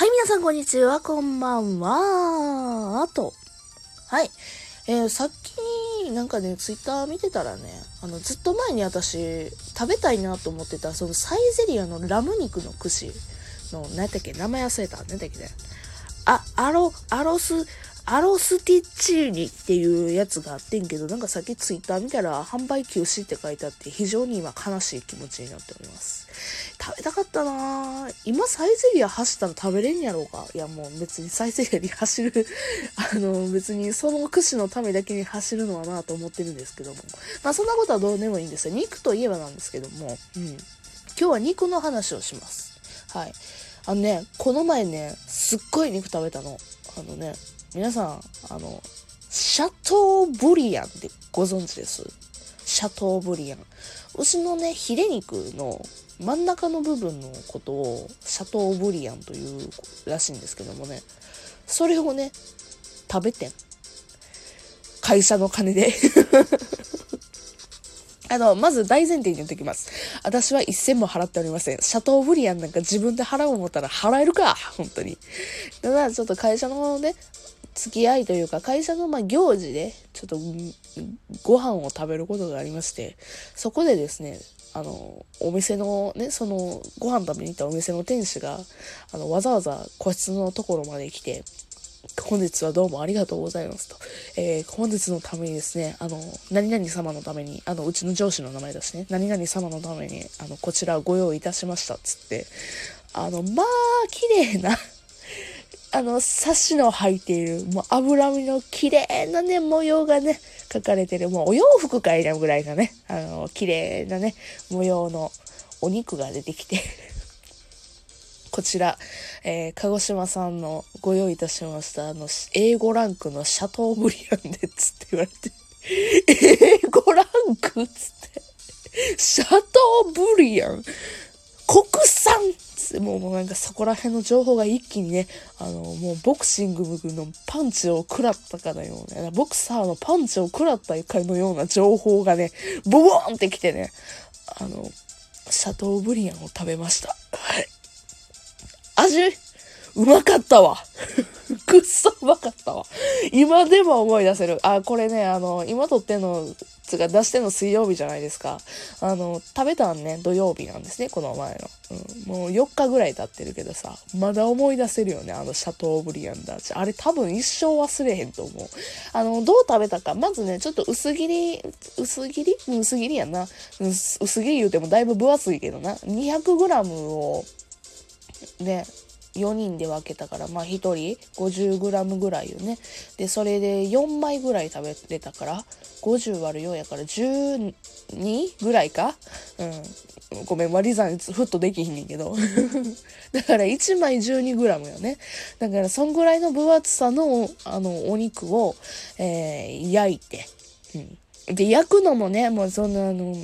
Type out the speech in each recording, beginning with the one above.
はい、皆さんこんにちは、こんばんは。あと、はい。えー、さっき、なんかね、ツイッター見てたらね、あの、ずっと前に私、食べたいなと思ってた、そのサイゼリアのラム肉の串の、何やったっけ名前忘れた。何やったっけね。あ、アロ、アロス、アロスティッチーニっていうやつがあってんけど、なんかさっきツイッター見たら販売休止って書いてあって、非常に今悲しい気持ちになっております。食べたかったなぁ今サイゼリア走ったら食べれんやろうかいやもう別にサイゼリアに走るあの別にその串のためだけに走るのはなぁと思ってるんですけども。まあそんなことはどうでもいいんですよ。肉といえばなんですけども、うん。今日は肉の話をします。はい。あのね、この前ね、すっごい肉食べたの。あのね、皆さん、あの、シャトーブリアンってご存知です？シャトーブリアン。牛のね、ヒレ肉の真ん中の部分のことをシャトーブリアンというらしいんですけどもね、それをね、食べてん。会社の金で あの、まず大前提に言っておきます。私は一銭も払っておりません。シャトーブリアンなんか自分で払う思ったら払えるか本当に。ただ、ちょっと会社のね、付き合いというか、会社のま行事で、ちょっと、ご飯を食べることがありまして、そこでですね、あの、お店のね、その、ご飯食べに行ったお店の店主が、あの、わざわざ個室のところまで来て、本日はどうもありがとうございますと。えー、本日のためにですね、あの、何々様のために、あの、うちの上司の名前だしね、何々様のために、あの、こちらご用意いたしました、つって、あの、まあ、綺麗なあの、サシの入っている、もう脂身の綺麗なね、模様がね、書かれてる、もうお洋服かいなぐらいのね、あの、綺麗なね、模様のお肉が出てきて。こちら、えー、鹿児島さんのご用意いたしました、あの、A5 ランクのシャトーブリアンで、つって言われて、A5 ランクつって、シャトーブリアン、国産。もうなんかそこら辺の情報が一気にね、あの、もうボクシング部のパンチを食らったかのような、ボクサーのパンチを食らったかのような情報がね、ボボーンってきてね、あの、シャトーブリアンを食べました。はい。味、うまかったわ。くっそうまかったわ。今でも思い出せる。あ、これね、あの、今撮ってんのつが出しての水曜日じゃないですか。あの、食べたんね、土曜日なんですね、この前の。うん、もう4日ぐらい経ってるけどさ、まだ思い出せるよね、あのシャトーブリアンダーチ。あれ多分一生忘れへんと思う。あの、どう食べたか、まずね、ちょっと薄切り、薄切り？薄切りやな。薄切り言うてもだいぶ分厚いけどな。200g を、ね、4人で分けたから、まあ1人 50g ぐらいよね。で、それで4枚ぐらい食べれたから、50割る4やから12ぐらいかうん。ごめん、割り算ふっとできひんねんけど。だから1枚 12g よね。だからそんぐらいの分厚さの、あの、お肉を、えー、焼いて。うん。で、焼くのもね、もうそんなあの、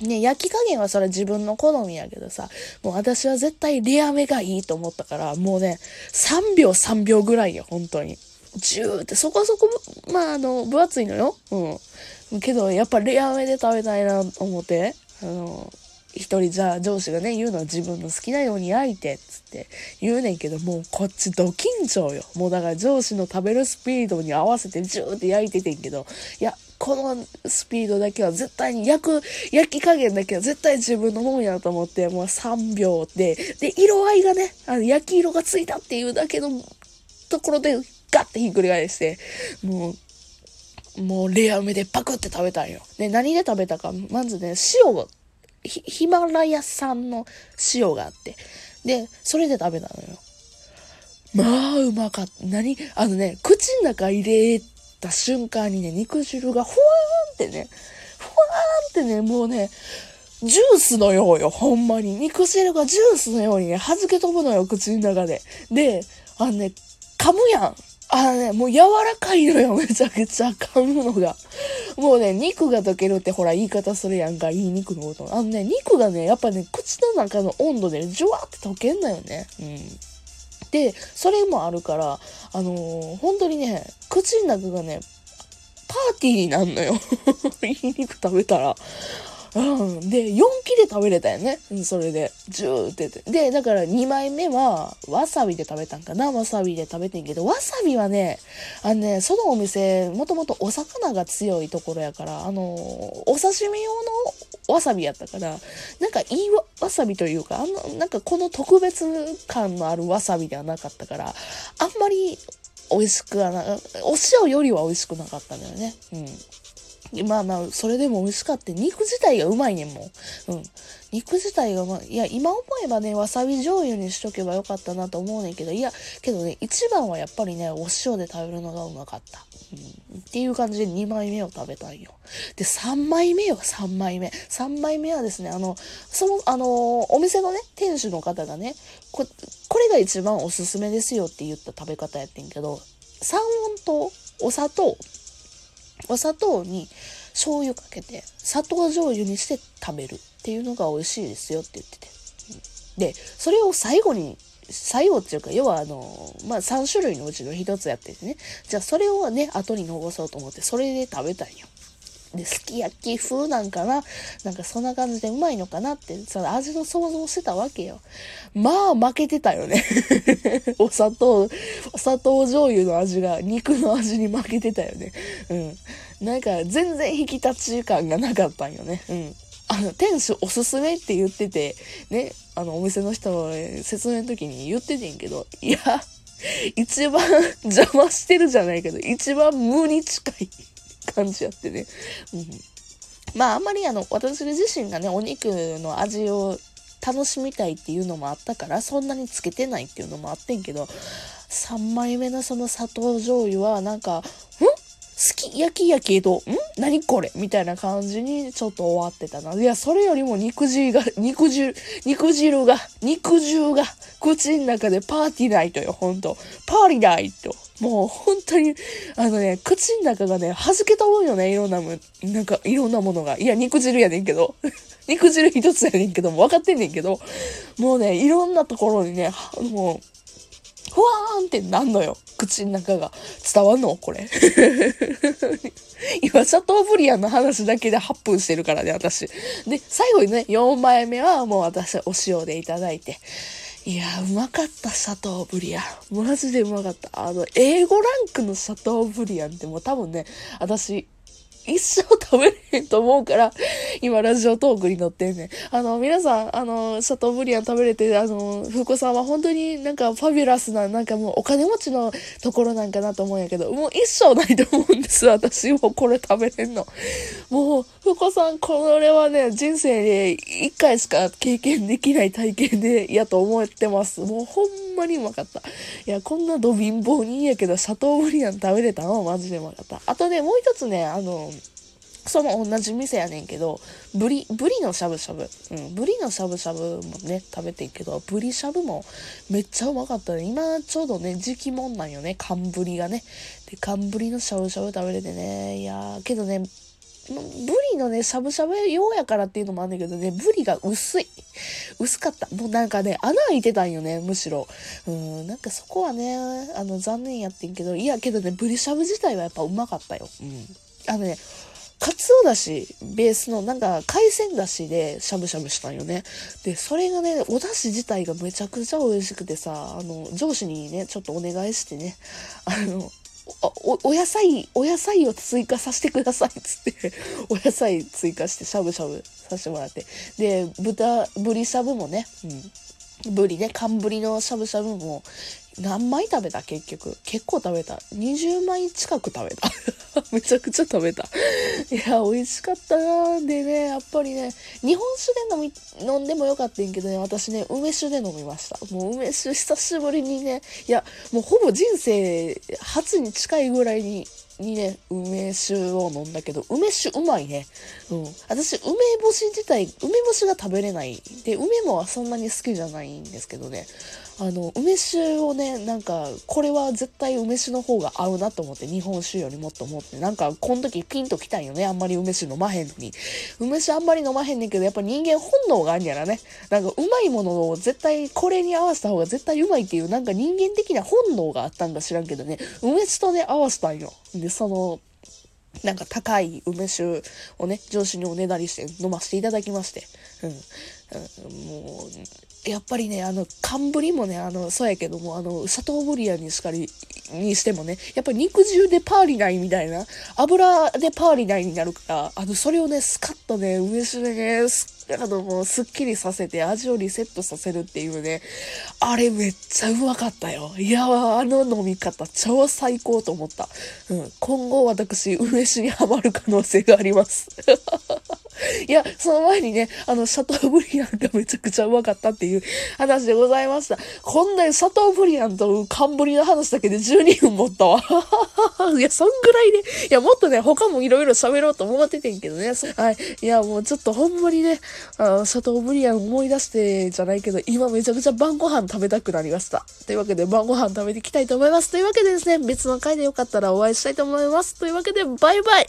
ね、焼き加減はそれ自分の好みやけどさ、もう私は絶対レアめがいいと思ったから、もうね、3秒3秒ぐらいよ、本当に。ジューってそこそこ、まああの、分厚いのよ。うん。けど、やっぱレアめで食べたいな思って、あの、一人じゃあ上司がね、言うのは自分の好きなように焼いて、つって言うねんけど、もうこっちド緊張よ。もうだから上司の食べるスピードに合わせてジューって焼いててんけど、いや、このスピードだけは絶対に焼く、焼き加減だけは絶対自分のもんやと思って、もう3秒で、で、色合いがね、あの焼き色がついたっていうだけのところでガッてひっくり返して、もう、もうレアめでパクって食べたんよ。で、何で食べたか、まずね、塩が、ヒマラヤ産の塩があって、で、それで食べたのよ。まあ、うまかった。何？あのね、口の中入れた瞬間にね、肉汁がふわーんってね、ふわーんってね、もうね、ジュースのようよ、ほんまに。肉汁がジュースのようにね、弾け飛ぶのよ、口の中で。で、あのね、噛むやん。あのね、もう柔らかいのよ、めちゃくちゃ噛むのが。もうね、肉が溶けるってほら言い方するやんか、いい肉のこと。あのね、肉がね、やっぱね、口の中の温度で、ね、ジュワって溶けんだよね。うん。で、それもあるから、あのー、本当にね、口の中がね、パーティーになるのよ。いい肉食べたら。うん。で、4切れ食べれたよね。うん、それで。ジューってって。で、だから2枚目は、わさびで食べたんかなわさびで食べてんけど、わさびはね、あのね、そのお店、もともとお魚が強いところやから、あの、お刺身用のわさびやったから、なんかいいわわさびというか、あの、なんかこの特別感のあるわさびではなかったから、あんまり美味しくはな、お塩よりは美味しくなかったんだよね。うん。まあまあ、それでも美味しかった。肉自体がうまいねんもん。うん。肉自体がうまい。いや、今思えばね、わさび醤油にしとけばよかったなと思うねんけど、いや、けどね、一番はやっぱりね、お塩で食べるのがうまかった。うん。っていう感じで2枚目を食べたんよ。で、3枚目よ、3枚目。3枚目はですね、あの、その、あの、お店のね、店主の方がね、こ、これが一番おすすめですよって言った食べ方やってんけど、三温糖、お砂糖、お砂糖に醤油かけて砂糖醤油にして食べるっていうのが美味しいですよって言ってて。で、それを最後に、最後っていうか、要はあの、まあ、3種類のうちの1つやっててね。じゃあそれをね、後に残そうと思って、それで食べたんよ。で、すき焼き風なんかな？なんかそんな感じでうまいのかなって、その味の想像してたわけよ。まあ、負けてたよね。お砂糖、お砂糖醤油の味が肉の味に負けてたよね。うん。なんか、全然引き立ち感がなかったんよね。うん。あの、店主おすすめって言ってて、ね、あの、お店の人の説明の時に言っててんけど、いや、一番邪魔してるじゃないけど、一番無に近い感じやってね。うん。まあ、あんまりあの、私自身がね、お肉の味を楽しみたいっていうのもあったから、そんなにつけてないっていうのもあってんけど、3枚目のその砂糖醤油は、なんか、んき焼きやけど、ん？何これ？みたいな感じにちょっと終わってたな。いや、それよりも肉汁が、肉汁、肉汁が、肉汁が、口の中でパーティーナイトよ、ほんと。パーリーナイト。もう本当に、あのね、口の中がね、弾け飛ぶよね、いろんなも、なんか、いろんなものが。いや、肉汁やねんけど。肉汁一つやねんけど、も分かってんねんけど、もうね、いろんなところにね、もう、ふわーんってなんのよ。口の中が。伝わんの？これ。今、シャトーブリアンの話だけで8分してるからね、私。で、最後にね、4枚目はもう私、お塩でいただいて。いやうまかった、シャトーブリアン。マジでうまかった。あの、英語ランクのシャトーブリアンってもう多分ね、私、一生食べれへんと思うから、今ラジオトークに乗ってんねん。あの、皆さん、あの、シャトーブリアン食べれて、あの、ふうこさんは本当になんかファビュラスな、なんかもうお金持ちのところなんかなと思うんやけど、もう一生ないと思うんです、私もこれ食べれんの。もう、ふうこさん、これはね、人生で一回しか経験できない体験で、やと思ってます。もうほんままにうまかった。いや、こんなど貧乏にいいやけど、シャトーブリアン食べれたの？マジでうまかった。あとね、もう一つね、あの、その同じ店やねんけど、ブリ、ブリのしゃぶしゃぶ。うん、ブリのしゃぶしゃぶもね、食べてんけど、ブリしゃぶもめっちゃうまかったね。今ちょうどね、時期もんなんよね、寒ブリがね。で、寒ブリのしゃぶしゃぶ食べれてね。いやー、けどね、ブリのね、しゃぶしゃぶ用やからっていうのもあんだけどね、ブリが薄い。薄かった。もうなんかね、穴開いてたんよね、むしろ。うん、なんかそこはね、あの、残念やってんけど、いや、けどね、ブリしゃぶ自体はやっぱうまかったよ。うん。あのね、かつおだし、ベースの、なんか、海鮮だしでしゃぶしゃぶしたんよね。で、それがね、おだし自体がめちゃくちゃ美味しくてさ、あの、上司にね、ちょっとお願いしてね、あの、お、お野菜、お野菜を追加させてくださいっつって、お野菜追加してしゃぶしゃぶさせてもらって。で、豚、ぶりしゃぶもね、うん。ぶりね、寒ぶりのしゃぶしゃぶも、何枚食べた？結局。結構食べた。20枚近く食べた。めちゃくちゃ食べた。いや、美味しかったなでね、やっぱりね、日本酒で飲み、飲んでもよかったんけどね、私ね、梅酒で飲みました。もう梅酒久しぶりにね、いや、もうほぼ人生初に近いぐらいに、にね、梅酒を飲んだけど、梅酒うまいね。うん。私、梅干し自体、梅干しが食べれない。で、梅もはそんなに好きじゃないんですけどね。あの、梅酒をね、なんか、これは絶対梅酒の方が合うなと思って、日本酒よりもっと思って、なんか、この時ピンときたんよね。あんまり梅酒飲まへんのに。梅酒あんまり飲まへんねんけど、やっぱ人間本能があんやらね。なんか、うまいものを絶対、これに合わせた方が絶対うまいっていう、なんか人間的な本能があったんか知らんけどね。梅酒とね、合わせたんよ。で、その、なんか高い梅酒をね、上司におねだりして飲ませていただきまして。うん。もう、やっぱりね、あの、寒ぶりもね、あの、そうやけども、あの、シャトーブリアにしかり、にしてもね、やっぱり肉汁でパーリないみたいな、油でパーリないになるから、あの、それをね、スカッとね、梅酒でね、あの、もう、すっきりさせて、味をリセットさせるっていうね、あれめっちゃうまかったよ。いや、あの飲み方、超最高と思った。うん。今後私、梅酒にはまる可能性があります。いや、その前にね、あの、シャトーブリアンがめちゃくちゃうまかったっていう話でございました。こんなにシャトーブリアンとカンブリの話だけで12分持ったわ。いや、そんぐらいね、いや、もっとね、他もいろいろ喋ろうと思っててんけどね。はい。いや、もうちょっとほんまにね、あのシャトーブリアン思い出してじゃないけど、今めちゃくちゃ晩ご飯食べたくなりました。というわけで、晩ご飯食べていきたいと思います。というわけでですね、別の回でよかったらお会いしたいと思います。というわけで、バイバイ